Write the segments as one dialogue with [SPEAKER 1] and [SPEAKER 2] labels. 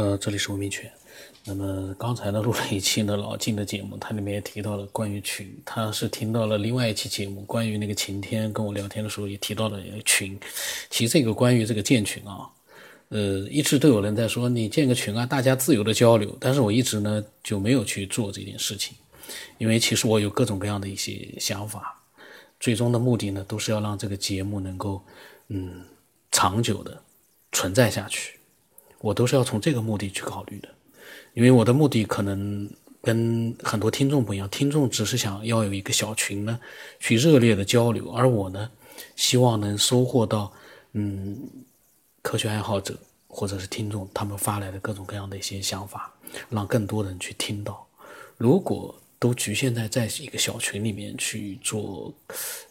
[SPEAKER 1] 呃，这里是文明群。那么刚才呢录了一期呢老金的节目，它里面也提到了关于群，他是听到了另外一期节目，关于那个晴天跟我聊天的时候也提到了群。其实这个关于这个建群啊，呃，一直都有人在说你建个群啊，大家自由的交流。但是我一直呢就没有去做这件事情，因为其实我有各种各样的一些想法，最终的目的呢都是要让这个节目能够嗯长久的存在下去。我都是要从这个目的去考虑的，因为我的目的可能跟很多听众不一样，听众只是想要有一个小群呢，去热烈的交流，而我呢，希望能收获到，嗯，科学爱好者或者是听众他们发来的各种各样的一些想法，让更多人去听到。如果都局限在在一个小群里面去做，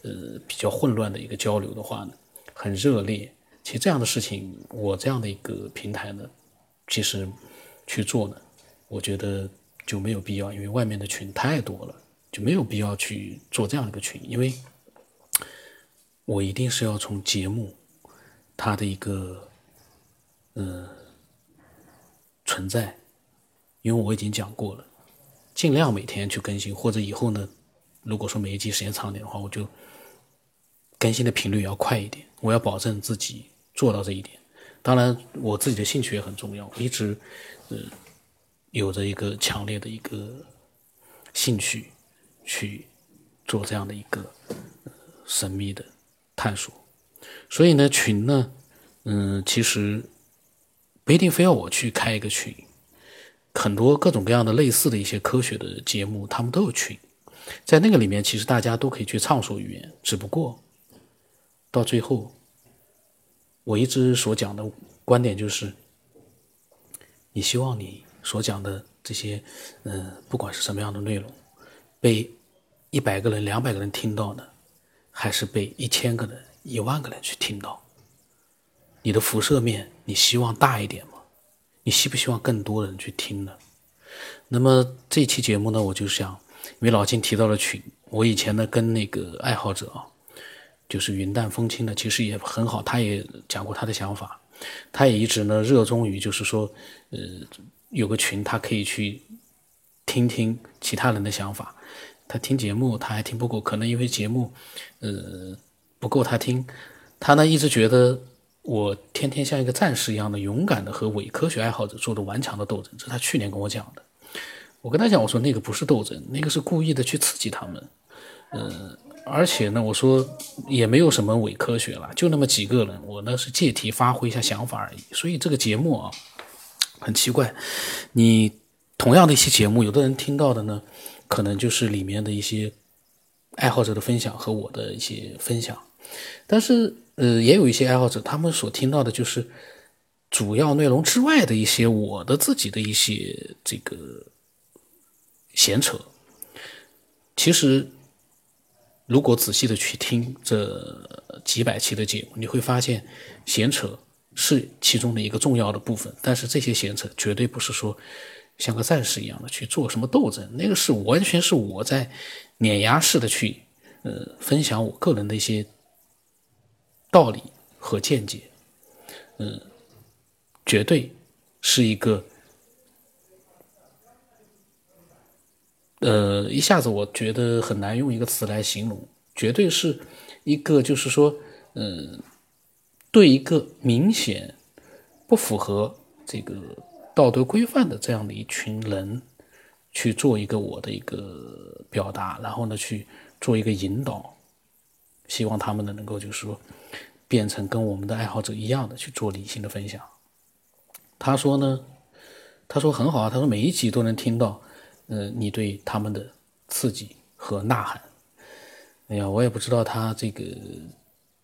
[SPEAKER 1] 呃，比较混乱的一个交流的话呢，很热烈。其实这样的事情，我这样的一个平台呢，其实去做呢，我觉得就没有必要，因为外面的群太多了，就没有必要去做这样一个群，因为我一定是要从节目它的一个呃存在，因为我已经讲过了，尽量每天去更新，或者以后呢，如果说每一集时间长点的话，我就更新的频率要快一点，我要保证自己。做到这一点，当然我自己的兴趣也很重要，我一直呃有着一个强烈的一个兴趣去做这样的一个神秘的探索。所以呢，群呢，嗯，其实不一定非要我去开一个群，很多各种各样的类似的一些科学的节目，他们都有群，在那个里面，其实大家都可以去畅所欲言，只不过到最后。我一直所讲的观点就是，你希望你所讲的这些，嗯，不管是什么样的内容，被一百个人、两百个人听到呢，还是被一千个人、一万个人去听到，你的辐射面你希望大一点吗？你希不希望更多人去听呢？那么这期节目呢，我就想，因为老金提到了群，我以前呢跟那个爱好者啊。就是云淡风轻的，其实也很好。他也讲过他的想法，他也一直呢热衷于，就是说，呃，有个群，他可以去听听其他人的想法。他听节目他还听不够，可能因为节目，呃，不够他听。他呢一直觉得我天天像一个战士一样的勇敢的和伪科学爱好者做的顽强的斗争。这是他去年跟我讲的。我跟他讲，我说那个不是斗争，那个是故意的去刺激他们，呃。而且呢，我说也没有什么伪科学了，就那么几个人，我呢是借题发挥一下想法而已。所以这个节目啊，很奇怪，你同样的一些节目，有的人听到的呢，可能就是里面的一些爱好者的分享和我的一些分享，但是呃，也有一些爱好者，他们所听到的就是主要内容之外的一些我的自己的一些这个闲扯，其实。如果仔细的去听这几百期的节目，你会发现闲扯是其中的一个重要的部分。但是这些闲扯绝对不是说像个战士一样的去做什么斗争，那个是完全是我在碾压式的去呃分享我个人的一些道理和见解，嗯，绝对是一个。呃，一下子我觉得很难用一个词来形容，绝对是一个就是说，嗯，对一个明显不符合这个道德规范的这样的一群人去做一个我的一个表达，然后呢去做一个引导，希望他们呢能够就是说变成跟我们的爱好者一样的去做理性的分享。他说呢，他说很好啊，他说每一集都能听到。呃，你对他们的刺激和呐喊，哎呀，我也不知道他这个，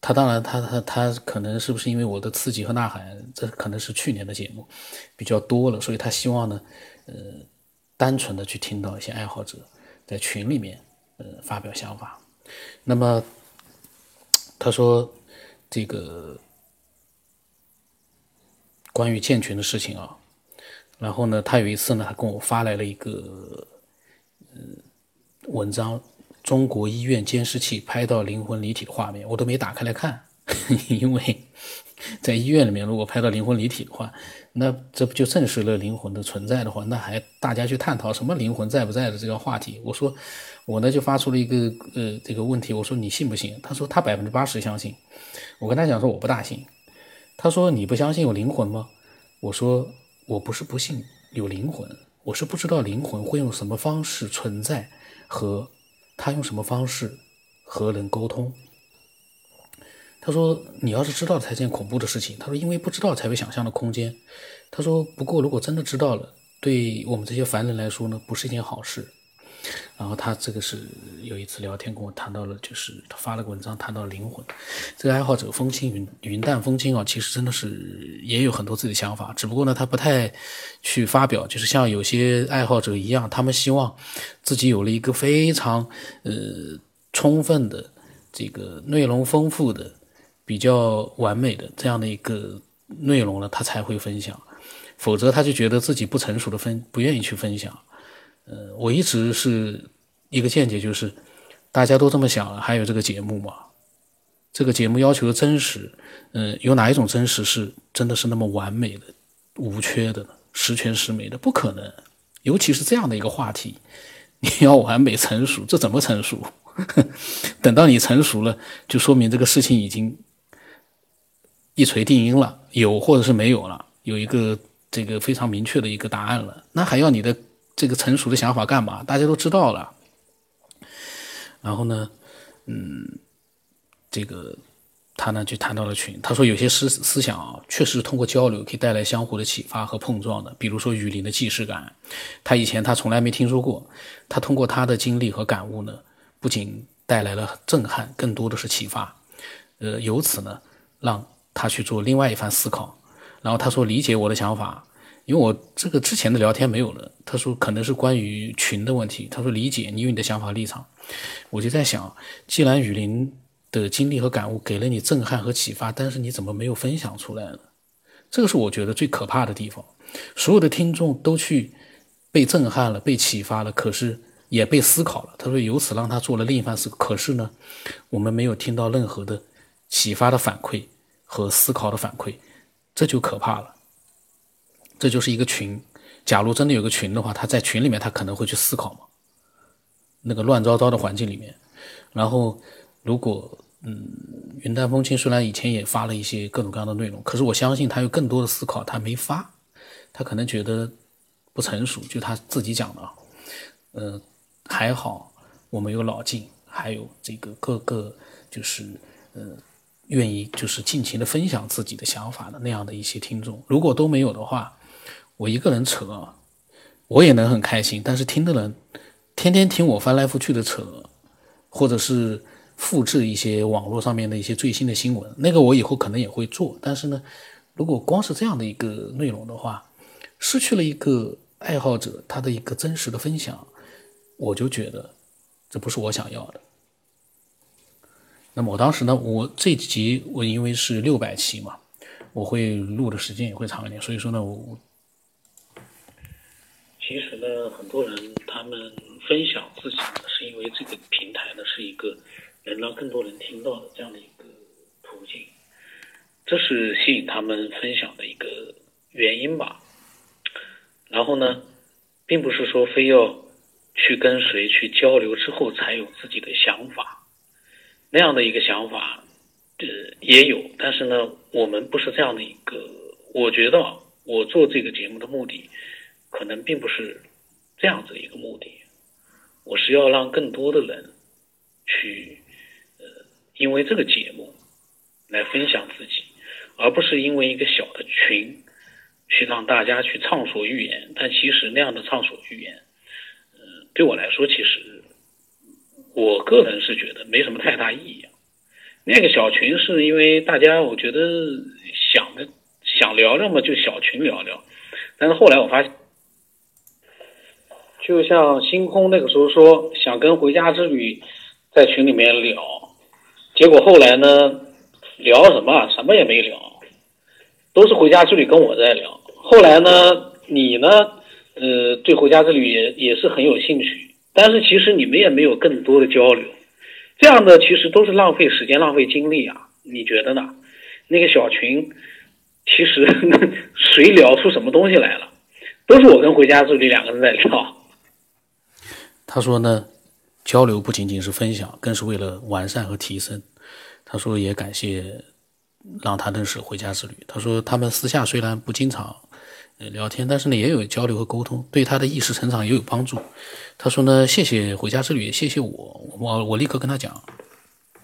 [SPEAKER 1] 他当然，他他他可能是不是因为我的刺激和呐喊，这可能是去年的节目比较多了，所以他希望呢，呃，单纯的去听到一些爱好者在群里面呃发表想法。那么他说这个关于建群的事情啊。然后呢，他有一次呢，还跟我发来了一个，嗯，文章，中国医院监视器拍到灵魂离体的画面，我都没打开来看，因为在医院里面，如果拍到灵魂离体的话，那这不就证实了灵魂的存在的话，那还大家去探讨什么灵魂在不在的这个话题？我说，我呢就发出了一个呃这个问题，我说你信不信？他说他百分之八十相信。我跟他讲说我不大信。他说你不相信有灵魂吗？我说我不是不信有灵魂，我是不知道灵魂会用什么方式存在和他用什么方式和人沟通。他说：“你要是知道了才是件恐怖的事情。”他说：“因为不知道才会想象的空间。”他说：“不过如果真的知道了，对我们这些凡人来说呢，不是一件好事。”然后他这个是有一次聊天跟我谈到了，就是他发了个文章谈到灵魂。这个爱好者风轻云云淡风轻啊，其实真的是也有很多自己的想法，只不过呢他不太去发表。就是像有些爱好者一样，他们希望自己有了一个非常呃充分的这个内容丰富的。比较完美的这样的一个内容呢，他才会分享，否则他就觉得自己不成熟的分不愿意去分享。呃，我一直是一个见解，就是大家都这么想了，还有这个节目嘛？这个节目要求的真实，嗯，有哪一种真实是真的是那么完美的、无缺的、十全十美的？不可能。尤其是这样的一个话题，你要完美成熟，这怎么成熟？等到你成熟了，就说明这个事情已经。一锤定音了，有或者是没有了，有一个这个非常明确的一个答案了，那还要你的这个成熟的想法干嘛？大家都知道了。然后呢，嗯，这个他呢就谈到了群，他说有些思思想啊，确实通过交流可以带来相互的启发和碰撞的，比如说雨林的既视感，他以前他从来没听说过，他通过他的经历和感悟呢，不仅带来了震撼，更多的是启发，呃，由此呢让。他去做另外一番思考，然后他说理解我的想法，因为我这个之前的聊天没有了。他说可能是关于群的问题。他说理解你有你的想法立场，我就在想，既然雨林的经历和感悟给了你震撼和启发，但是你怎么没有分享出来呢？这个是我觉得最可怕的地方。所有的听众都去被震撼了，被启发了，可是也被思考了。他说由此让他做了另一番思，可是呢，我们没有听到任何的启发的反馈。和思考的反馈，这就可怕了。这就是一个群，假如真的有个群的话，他在群里面，他可能会去思考嘛。那个乱糟糟的环境里面，然后如果嗯，云淡风轻虽然以前也发了一些各种各样的内容，可是我相信他有更多的思考，他没发，他可能觉得不成熟，就他自己讲的啊。呃，还好我们有老静，还有这个各个就是呃。愿意就是尽情的分享自己的想法的那样的一些听众，如果都没有的话，我一个人扯，我也能很开心。但是听的人天天听我翻来覆去的扯，或者是复制一些网络上面的一些最新的新闻，那个我以后可能也会做。但是呢，如果光是这样的一个内容的话，失去了一个爱好者他的一个真实的分享，我就觉得这不是我想要的。那么我当时呢，我这几集我因为是六百期嘛，我会录的时间也会长一点，所以说呢，我其实呢，很多人他们分享自己呢，是因为这个平台呢是一个能让更多人听到的这样的一个途径，这是吸引他们分享的一个原因吧。然后呢，并不是说非要去跟谁去交流之后才有自己的想法。那样的一个想法，呃，也有，但是呢，我们不是这样的一个。我觉得我做这个节目的目的，可能并不是这样子一个目的。我是要让更多的人去，呃，因为这个节目来分享自己，而不是因为一个小的群去让大家去畅所欲言。但其实那样的畅所欲言，嗯，对我来说，其实。我个人是觉得没什么太大意义。那个小群是因为大家，我觉得想的想聊聊嘛，就小群聊聊。但是后来我发现，就像星空那个时候说想跟回家之旅在群里面聊，结果后来呢，聊什么？什么也没聊，都是回家之旅跟我在聊。后来呢，你呢，呃，对回家之旅也也是很有兴趣。但是其实你们也没有更多的交流，这样的其实都是浪费时间、浪费精力啊！你觉得呢？
[SPEAKER 2] 那个小群，其实 谁聊出什么东西来了，都是我跟回家之旅两个人在聊。
[SPEAKER 1] 他说呢，交流不仅仅是分享，更是为了完善和提升。他说也感谢让他认识回家之旅。他说他们私下虽然不经常聊天，但是呢也有交流和沟通，对他的意识成长也有帮助。他说呢，谢谢回家之旅，谢谢我，我我立刻跟他讲。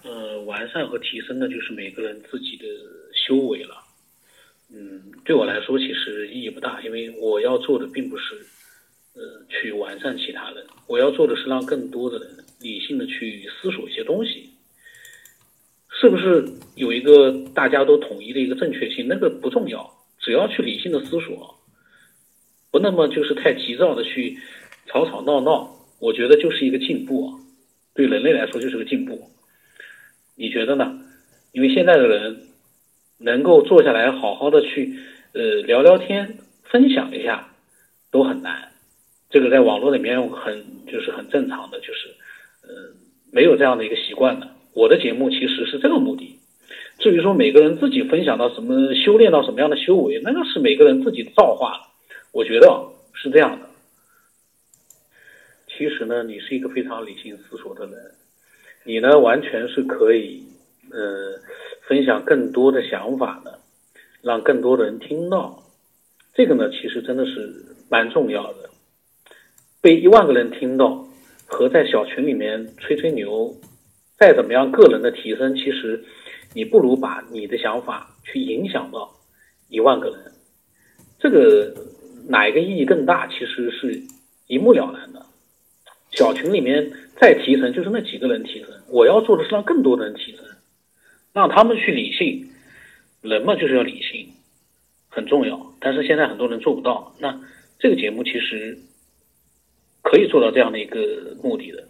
[SPEAKER 2] 呃，完善和提升呢，就是每个人自己的修为了。嗯，对我来说其实意义不大，因为我要做的并不是呃去完善其他人，我要做的是让更多的人理性的去思索一些东西。是不是有一个大家都统一的一个正确性？那个不重要，只要去理性的思索，不那么就是太急躁的去吵吵闹闹，我觉得就是一个进步，对人类来说就是个进步。你觉得呢？因为现在的人能够坐下来好好的去呃聊聊天、分享一下都很难，这个在网络里面很就是很正常的，就是呃没有这样的一个习惯的。我的节目其实是这个目的。至于说每个人自己分享到什么、修炼到什么样的修为，那个是每个人自己造化了。我觉得是这样的。其实呢，你是一个非常理性思索的人，你呢完全是可以，呃，分享更多的想法的，让更多的人听到。这个呢，其实真的是蛮重要的。被一万个人听到，和在小群里面吹吹牛。再怎么样，个人的提升，其实你不如把你的想法去影响到一万个人，这个哪一个意义更大？其实是一目了然的。小群里面再提升，就是那几个人提升。我要做的是让更多的人提升，让他们去理性。人嘛，就是要理性，很重要。但是现在很多人做不到。那这个节目其实可以做到这样的一个目的的。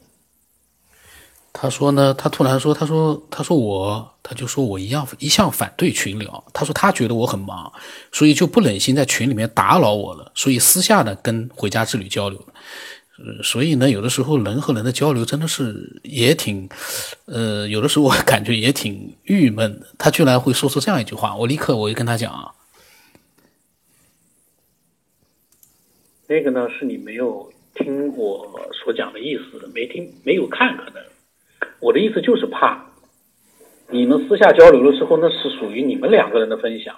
[SPEAKER 1] 他说呢，他突然说，他说，他说我，他就说我一样一向反对群聊。他说他觉得我很忙，所以就不忍心在群里面打扰我了，所以私下的跟回家之旅交流了。呃，所以呢，有的时候人和人的交流真的是也挺，呃，有的时候我感觉也挺郁闷的。他居然会说出这样一句话，我立刻我就跟他讲，
[SPEAKER 2] 那个呢是你没有听我所讲的意思，没听没有看可能。我的意思就是怕，你们私下交流的时候，那是属于你们两个人的分享，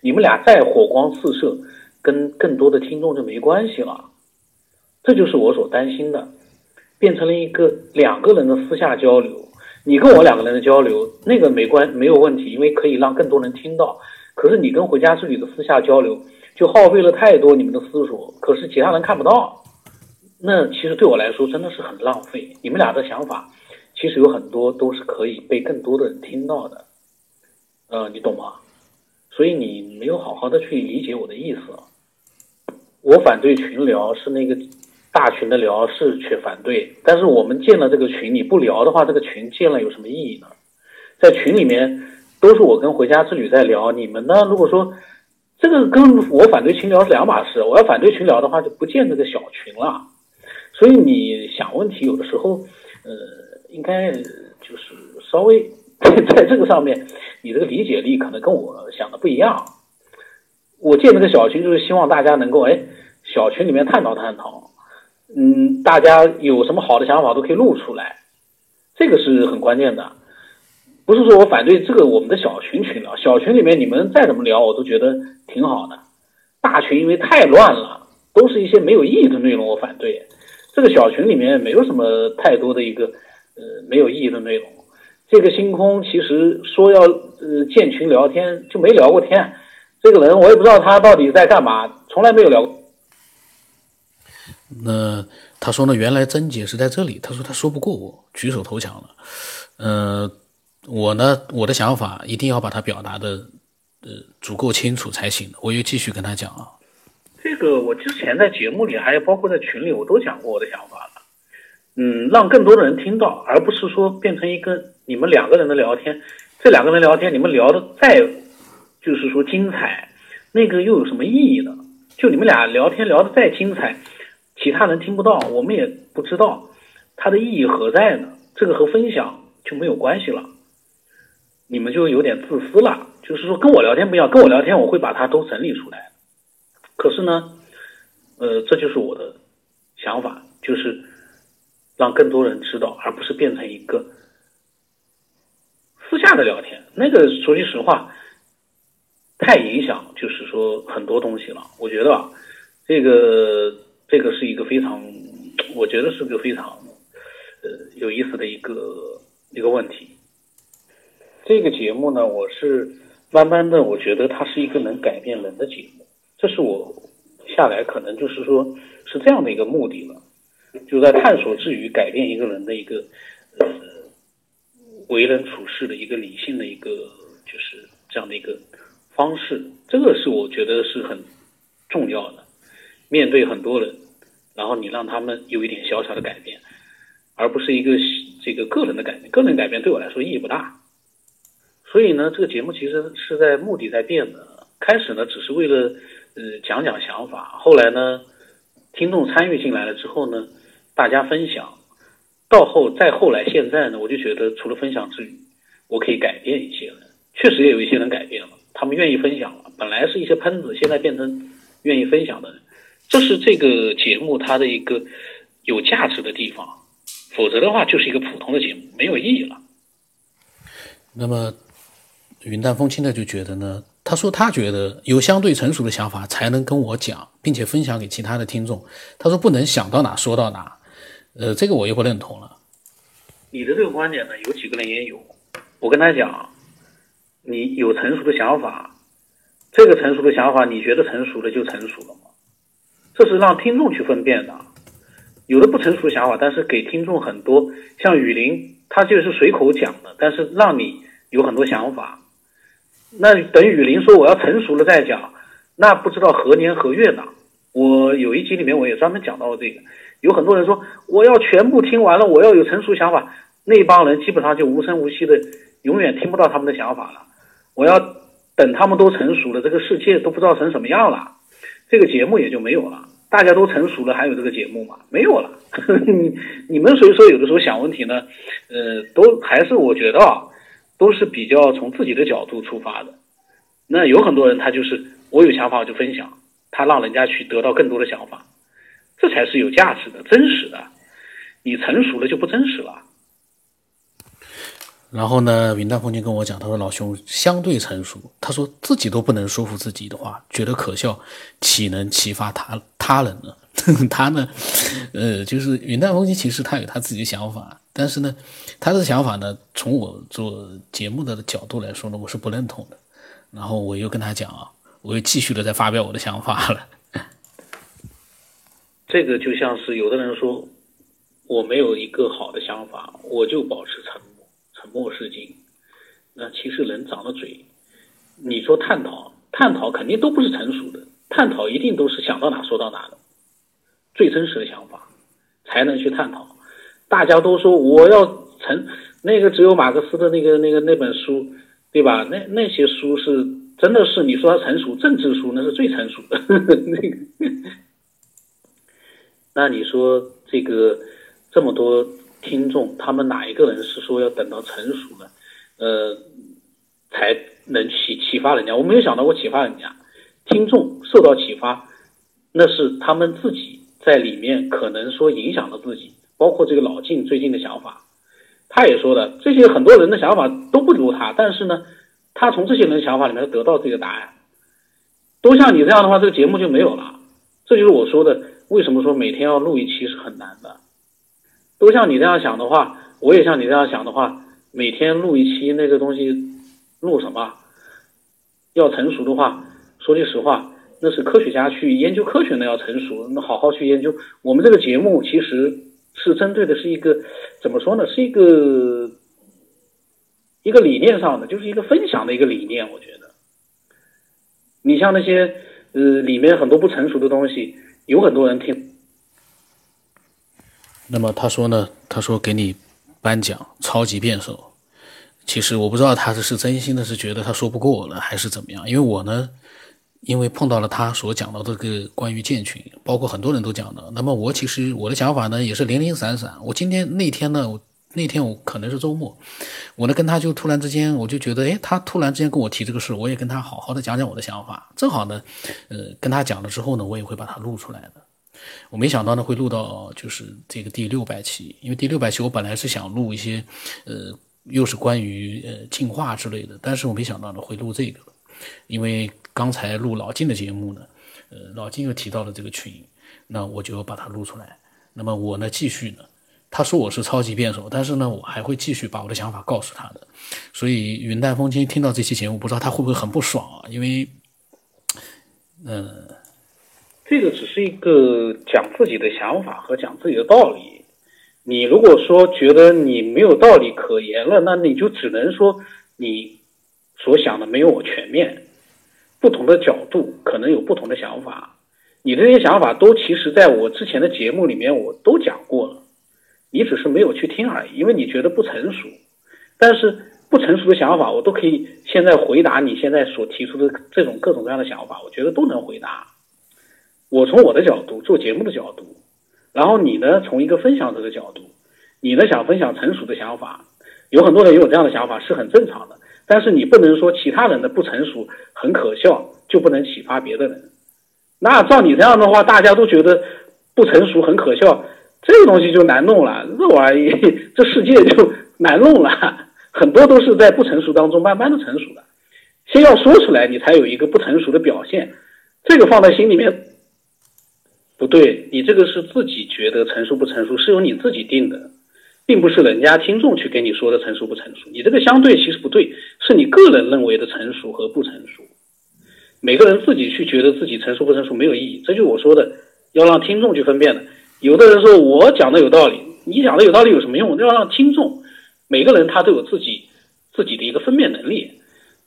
[SPEAKER 2] 你们俩再火光四射，跟更多的听众就没关系了。这就是我所担心的，变成了一个两个人的私下交流。你跟我两个人的交流，那个没关没有问题，因为可以让更多人听到。可是你跟回家之旅的私下交流，就耗费了太多你们的思索，可是其他人看不到。那其实对我来说真的是很浪费。你们俩的想法。其实有很多都是可以被更多的人听到的，呃，你懂吗？所以你没有好好的去理解我的意思。我反对群聊是那个大群的聊是去反对，但是我们建了这个群，你不聊的话，这个群建了有什么意义呢？在群里面都是我跟回家之旅在聊，你们呢？如果说这个跟我反对群聊是两码事，我要反对群聊的话，就不建这个小群了。所以你想问题有的时候，呃。应该就是稍微 在这个上面，你这个理解力可能跟我想的不一样。我建这个小群就是希望大家能够哎，小群里面探讨探讨，嗯，大家有什么好的想法都可以露出来，这个是很关键的。不是说我反对这个我们的小群群聊，小群里面你们再怎么聊我都觉得挺好的。大群因为太乱了，都是一些没有意义的内容，我反对。这个小群里面没有什么太多的一个。呃，没有意义的内容。这个星空其实说要呃建群聊天，就没聊过天。这个人我也不知道他到底在干嘛，从来没有聊过。
[SPEAKER 1] 那他说呢？原来症结是在这里。他说他说不过我，举手投降了。呃，我呢，我的想法一定要把它表达的呃足够清楚才行。我又继续跟他讲啊。
[SPEAKER 2] 这个我之前在节目里，还有包括在群里，我都讲过我的想法了。嗯，让更多的人听到，而不是说变成一个你们两个人的聊天。这两个人聊天，你们聊的再就是说精彩，那个又有什么意义呢？就你们俩聊天聊的再精彩，其他人听不到，我们也不知道它的意义何在呢？这个和分享就没有关系了，你们就有点自私了。就是说跟我聊天不一样，跟我聊天我会把它都整理出来。可是呢，呃，这就是我的想法，就是让更多人知道，而不是变成一个私下的聊天。那个说句实话，太影响，就是说很多东西了。我觉得啊，这个这个是一个非常，我觉得是个非常呃有意思的一个一个问题。这个节目呢，我是慢慢的，我觉得它是一个能改变人的节目。这是我下来可能就是说是这样的一个目的了，就在探索之余改变一个人的一个呃为人处事的一个理性的一个就是这样的一个方式，这个是我觉得是很重要的。面对很多人，然后你让他们有一点小小的改变，而不是一个这个个人的改变，个人改变对我来说意义不大。所以呢，这个节目其实是在目的在变的。开始呢，只是为了呃讲讲想法。后来呢，听众参与进来了之后呢，大家分享。到后再后来，现在呢，我就觉得除了分享之余，我可以改变一些人。确实也有一些人改变了，他们愿意分享了。本来是一些喷子，现在变成愿意分享的人。这是这个节目它的一个有价值的地方。否则的话，就是一个普通的节目，没有意义了。
[SPEAKER 1] 那么。云淡风轻的就觉得呢，他说他觉得有相对成熟的想法才能跟我讲，并且分享给其他的听众。他说不能想到哪说到哪，呃，这个我又不认同了。
[SPEAKER 2] 你的这个观点呢，有几个人也有。我跟他讲，你有成熟的想法，这个成熟的想法你觉得成熟了就成熟了吗？这是让听众去分辨的。有的不成熟想法，但是给听众很多，像雨林，他就是随口讲的，但是让你有很多想法。那等雨林说我要成熟了再讲，那不知道何年何月呢？我有一集里面我也专门讲到了这个，有很多人说我要全部听完了，我要有成熟想法，那帮人基本上就无声无息的，永远听不到他们的想法了。我要等他们都成熟了，这个世界都不知道成什么样了，这个节目也就没有了。大家都成熟了，还有这个节目吗？没有了。你你们所以说有的时候想问题呢，呃，都还是我觉得啊。都是比较从自己的角度出发的，那有很多人他就是我有想法我就分享，他让人家去得到更多的想法，这才是有价值的、真实的。你成熟了就不真实了。
[SPEAKER 1] 然后呢，云淡风轻跟我讲，他说老兄相对成熟，他说自己都不能说服自己的话，觉得可笑，岂能启发他他人呢？他呢，呃，就是云淡风轻，其实他有他自己的想法。但是呢，他的想法呢，从我做节目的角度来说呢，我是不认同的。然后我又跟他讲啊，我又继续的在发表我的想法了。
[SPEAKER 2] 这个就像是有的人说，我没有一个好的想法，我就保持沉默，沉默是金。那其实人长了嘴，你说探讨，探讨肯定都不是成熟的，探讨一定都是想到哪说到哪的，最真实的想法才能去探讨。大家都说我要成那个只有马克思的那个那个那本书，对吧？那那些书是真的是你说它成熟政治书那是最成熟的 那个。那你说这个这么多听众，他们哪一个人是说要等到成熟了，呃，才能启启发人家？我没有想到过启发人家，听众受到启发，那是他们自己在里面可能说影响了自己。包括这个老晋最近的想法，他也说的这些很多人的想法都不如他，但是呢，他从这些人的想法里面得到这个答案，都像你这样的话，这个节目就没有了。这就是我说的，为什么说每天要录一期是很难的。都像你这样想的话，我也像你这样想的话，每天录一期那个东西，录什么？要成熟的话，说句实话，那是科学家去研究科学的要成熟，那好好去研究。我们这个节目其实。是针对的是一个怎么说呢？是一个一个理念上的，就是一个分享的一个理念。我觉得，你像那些呃里面很多不成熟的东西，有很多人听。
[SPEAKER 1] 那么他说呢？他说给你颁奖超级辩手。其实我不知道他是是真心的，是觉得他说不过我了，还是怎么样？因为我呢。因为碰到了他所讲到这个关于建群，包括很多人都讲的。那么我其实我的想法呢也是零零散散。我今天那天呢，那天我可能是周末，我呢跟他就突然之间我就觉得，哎，他突然之间跟我提这个事，我也跟他好好的讲讲我的想法。正好呢，呃，跟他讲了之后呢，我也会把它录出来的。我没想到呢会录到就是这个第六百期，因为第六百期我本来是想录一些，呃，又是关于呃进化之类的，但是我没想到呢会录这个，因为刚才录老金的节目呢，呃，老金又提到了这个群，那我就把它录出来。那么我呢继续呢。他说我是超级辩手，但是呢，我还会继续把我的想法告诉他的。所以云淡风轻听到这期节目，不知道他会不会很不爽啊？因为，嗯，
[SPEAKER 2] 这个只是一个讲自己的想法和讲自己的道理。你如果说觉得你没有道理可言了，那你就只能说你所想的没有我全面，不同的角度可能有不同的想法。你这些想法都其实在我之前的节目里面我都讲过了。你只是没有去听而已，因为你觉得不成熟。但是不成熟的想法，我都可以现在回答你现在所提出的这种各种各样的想法，我觉得都能回答。我从我的角度做节目的角度，然后你呢从一个分享者的角度，你呢想分享成熟的想法，有很多人有这样的想法是很正常的。但是你不能说其他人的不成熟很可笑，就不能启发别的人。那照你这样的话，大家都觉得不成熟很可笑。这个东西就难弄了，这玩意这世界就难弄了，很多都是在不成熟当中慢慢的成熟的，先要说出来，你才有一个不成熟的表现，这个放在心里面不对，你这个是自己觉得成熟不成熟，是由你自己定的，并不是人家听众去跟你说的成熟不成熟，你这个相对其实不对，是你个人认为的成熟和不成熟，每个人自己去觉得自己成熟不成熟没有意义，这就我说的，要让听众去分辨的。有的人说我讲的有道理，你讲的有道理有什么用？要让听众，每个人他都有自己自己的一个分辨能力。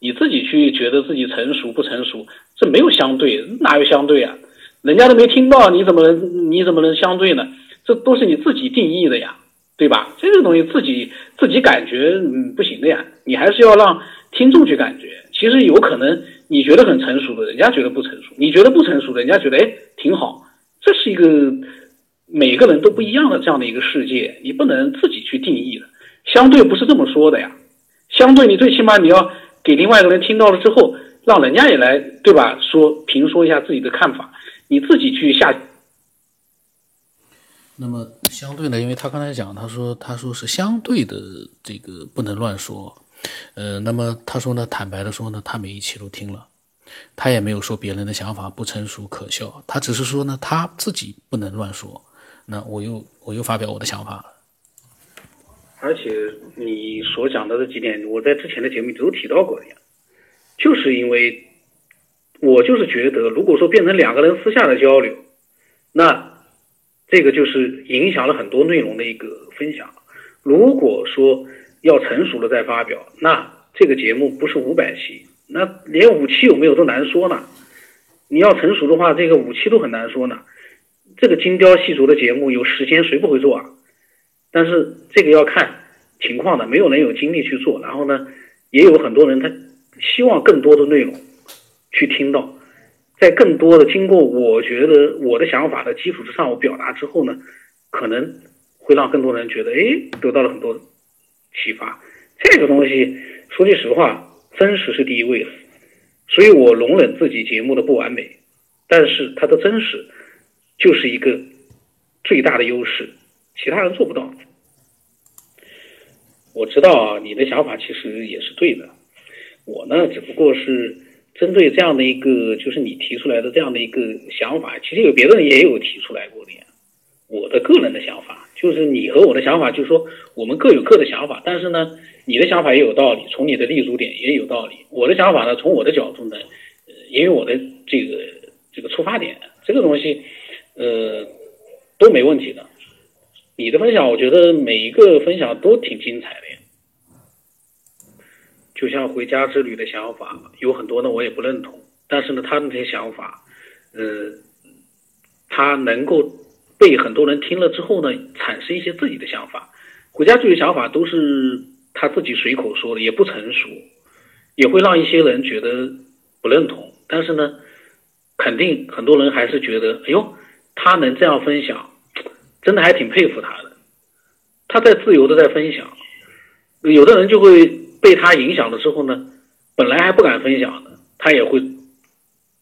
[SPEAKER 2] 你自己去觉得自己成熟不成熟，这没有相对，哪有相对啊？人家都没听到，你怎么能你怎么能相对呢？这都是你自己定义的呀，对吧？这个东西自己自己感觉嗯不行的呀，你还是要让听众去感觉。其实有可能你觉得很成熟的，人家觉得不成熟；你觉得不成熟的，人家觉得哎挺好。这是一个。每个人都不一样的这样的一个世界，你不能自己去定义的。相对不是这么说的呀，相对你最起码你要给另外一个人听到了之后，让人家也来对吧？说评说一下自己的看法，你自己去下。
[SPEAKER 1] 那么相对呢，因为他刚才讲，他说他说是相对的这个不能乱说，呃，那么他说呢，坦白的说呢，他每一期都听了，他也没有说别人的想法不成熟可笑，他只是说呢，他自己不能乱说。那我又我又发表我的想法了，
[SPEAKER 2] 而且你所讲的这几点，我在之前的节目都提到过的呀，就是因为，我就是觉得，如果说变成两个人私下的交流，那这个就是影响了很多内容的一个分享。如果说要成熟了再发表，那这个节目不是五百期，那连五期有没有都难说呢。你要成熟的话，这个五期都很难说呢。这个精雕细琢的节目，有时间谁不会做啊？但是这个要看情况的，没有人有精力去做。然后呢，也有很多人他希望更多的内容去听到，在更多的经过我觉得我的想法的基础之上，我表达之后呢，可能会让更多人觉得，哎，得到了很多启发。这个东西说句实话，真实是第一位的，所以我容忍自己节目的不完美，但是它的真实。就是一个最大的优势，其他人做不到。我知道啊，你的想法其实也是对的。我呢，只不过是针对这样的一个，就是你提出来的这样的一个想法，其实有别的人也有提出来过的呀。我的个人的想法，就是你和我的想法，就是说我们各有各的想法，但是呢，你的想法也有道理，从你的立足点也有道理。我的想法呢，从我的角度呢，呃，也有我的这个这个出发点，这个东西。呃，都没问题的。你的分享，我觉得每一个分享都挺精彩的呀。就像回家之旅的想法，有很多呢，我也不认同。但是呢，他那些想法，呃，他能够被很多人听了之后呢，产生一些自己的想法。回家之旅想法都是他自己随口说的，也不成熟，也会让一些人觉得不认同。但是呢，肯定很多人还是觉得，哎呦。他能这样分享，真的还挺佩服他的。他在自由的在分享，有的人就会被他影响了之后呢，本来还不敢分享的，他也会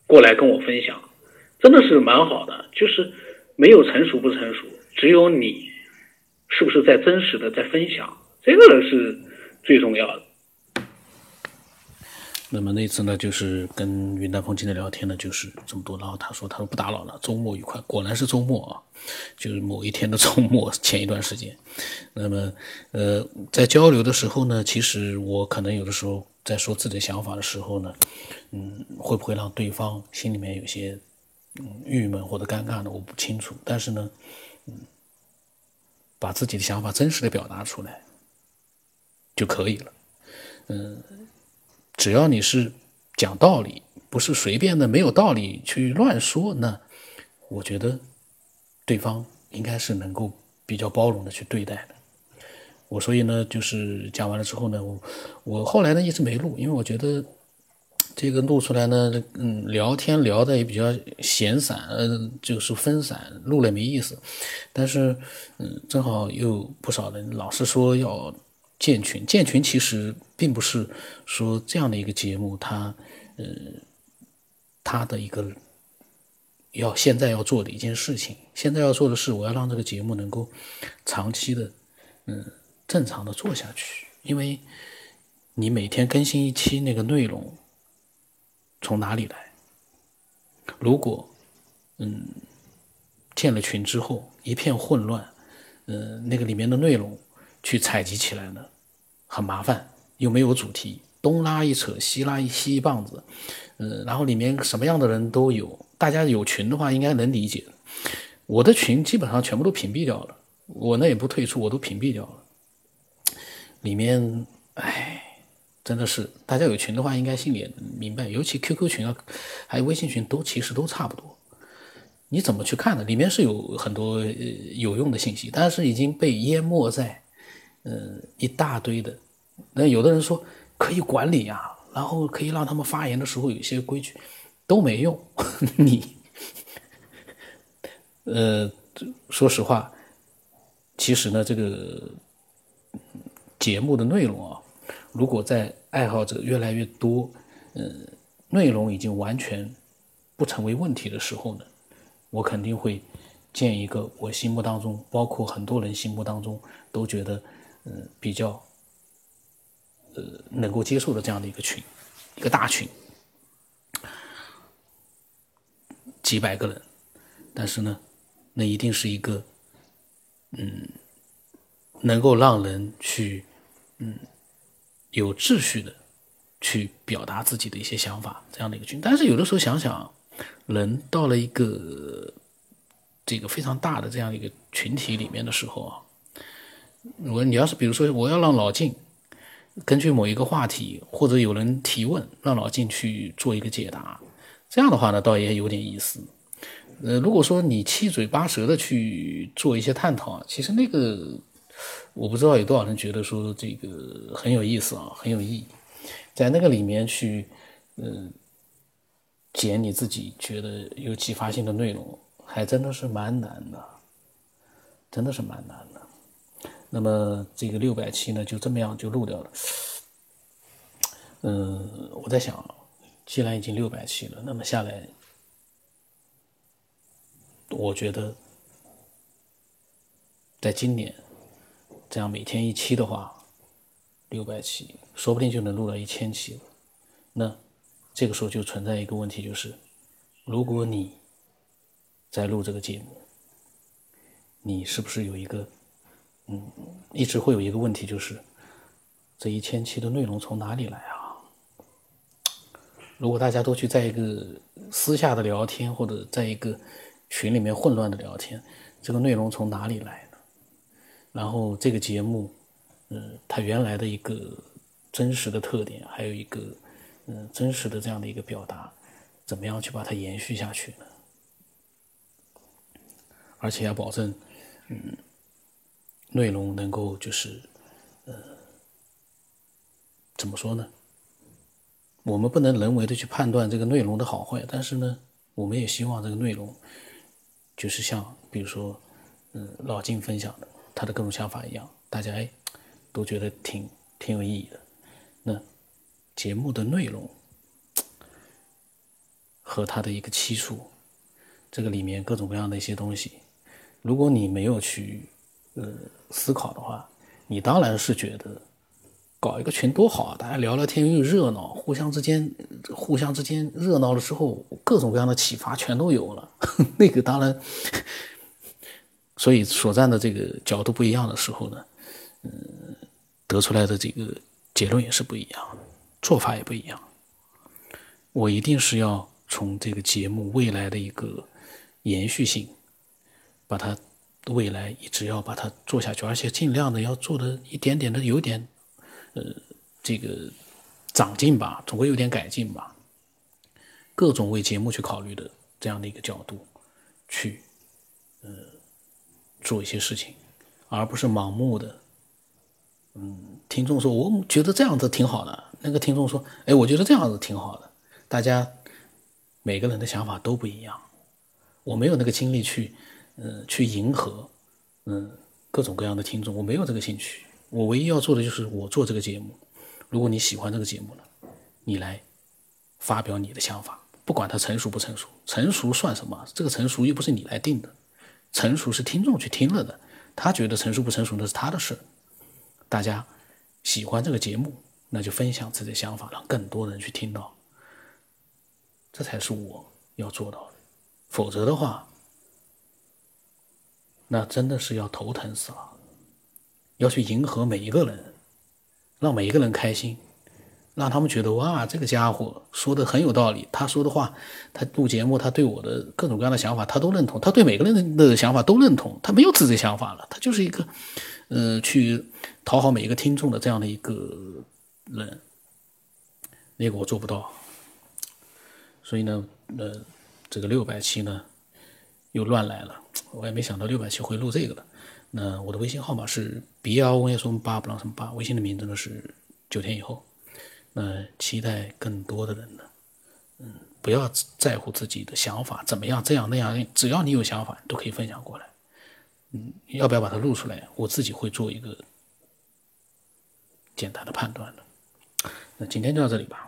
[SPEAKER 2] 过来跟我分享，真的是蛮好的，就是没有成熟不成熟，只有你是不是在真实的在分享，这个是最重要的。
[SPEAKER 1] 那么那次呢，就是跟云淡风轻的聊天呢，就是这么多。然后他说：“他说不打扰了，周末愉快。”果然是周末啊，就是某一天的周末前一段时间。那么，呃，在交流的时候呢，其实我可能有的时候在说自己的想法的时候呢，嗯，会不会让对方心里面有些嗯郁闷或者尴尬呢？我不清楚。但是呢，嗯，把自己的想法真实的表达出来就可以了。嗯。只要你是讲道理，不是随便的没有道理去乱说，那我觉得对方应该是能够比较包容的去对待的。我所以呢，就是讲完了之后呢，我我后来呢一直没录，因为我觉得这个录出来呢，嗯，聊天聊的也比较闲散，嗯，就是分散，录了没意思。但是，嗯，正好有不少人老是说要。建群，建群其实并不是说这样的一个节目，它，呃，它的一个要现在要做的一件事情。现在要做的是，我要让这个节目能够长期的，嗯，正常的做下去。因为你每天更新一期那个内容从哪里来？如果，嗯，建了群之后一片混乱，嗯，那个里面的内容。去采集起来呢，很麻烦，又没有主题，东拉一扯，西拉一吸一棒子，嗯，然后里面什么样的人都有，大家有群的话应该能理解。我的群基本上全部都屏蔽掉了，我那也不退出，我都屏蔽掉了。里面，哎，真的是大家有群的话应该心里明白，尤其 QQ 群啊，还有微信群都其实都差不多。你怎么去看呢？里面是有很多有用的信息，但是已经被淹没在。嗯，一大堆的，那有的人说可以管理呀，然后可以让他们发言的时候有一些规矩，都没用。你，呃，说实话，其实呢，这个节目的内容啊，如果在爱好者越来越多，嗯，内容已经完全不成为问题的时候呢，我肯定会建一个我心目当中，包括很多人心目当中都觉得。嗯，比较，呃，能够接受的这样的一个群，一个大群，几百个人，但是呢，那一定是一个，嗯，能够让人去，嗯，有秩序的去表达自己的一些想法这样的一个群。但是有的时候想想，人到了一个这个非常大的这样一个群体里面的时候啊。我你要是比如说我要让老静根据某一个话题或者有人提问，让老静去做一个解答，这样的话呢，倒也有点意思。呃，如果说你七嘴八舌的去做一些探讨，其实那个我不知道有多少人觉得说这个很有意思啊，很有意义，在那个里面去，嗯，捡你自己觉得有启发性的内容，还真的是蛮难的，真的是蛮难的。那么这个六百期呢，就这么样就录掉了。嗯，我在想，既然已经六百期了，那么下来，我觉得，在今年这样每天一期的话，六百期说不定就能录到一千期了。那这个时候就存在一个问题，就是如果你在录这个节目，你是不是有一个？嗯，一直会有一个问题，就是这一千期的内容从哪里来啊？如果大家都去在一个私下的聊天，或者在一个群里面混乱的聊天，这个内容从哪里来呢？然后这个节目，嗯，它原来的一个真实的特点，还有一个嗯真实的这样的一个表达，怎么样去把它延续下去呢？而且要保证，嗯。内容能够就是，呃，怎么说呢？我们不能人为的去判断这个内容的好坏，但是呢，我们也希望这个内容，就是像比如说，嗯，老金分享的他的各种想法一样，大家哎都觉得挺挺有意义的。那节目的内容和他的一个期数，这个里面各种各样的一些东西，如果你没有去呃思考的话，你当然是觉得。搞一个群多好啊！大家聊聊天又热闹，互相之间互相之间热闹的时候，各种各样的启发全都有了。那个当然，所以所站的这个角度不一样的时候呢，嗯，得出来的这个结论也是不一样，做法也不一样。我一定是要从这个节目未来的一个延续性，把它未来一直要把它做下去，而且尽量的要做的一点点的有点。呃，这个长进吧，总归有点改进吧。各种为节目去考虑的这样的一个角度，去呃做一些事情，而不是盲目的。嗯，听众说我觉得这样子挺好的，那个听众说，哎，我觉得这样子挺好的。大家每个人的想法都不一样，我没有那个精力去，呃，去迎合，嗯，各种各样的听众，我没有这个兴趣。我唯一要做的就是我做这个节目。如果你喜欢这个节目了，你来发表你的想法，不管它成熟不成熟，成熟算什么？这个成熟又不是你来定的，成熟是听众去听了的，他觉得成熟不成熟那是他的事。大家喜欢这个节目，那就分享自己的想法，让更多人去听到，这才是我要做到的。否则的话，那真的是要头疼死了。要去迎合每一个人，让每一个人开心，让他们觉得哇，这个家伙说的很有道理。他说的话，他录节目，他对我的各种各样的想法，他都认同。他对每个人的想法都认同，他没有自己的想法了，他就是一个，呃，去讨好每一个听众的这样的一个人。那个我做不到，所以呢，呃，这个六百期呢又乱来了，我也没想到六百期会录这个了。那我的微信号码是 B L 问什么八不让什么八，微信的名字呢是九天以后。那期待更多的人呢，嗯，不要在乎自己的想法怎么样，这样那样，只要你有想法，都可以分享过来。嗯，要不要把它录出来？我自己会做一个简单的判断的。那今天就到这里吧。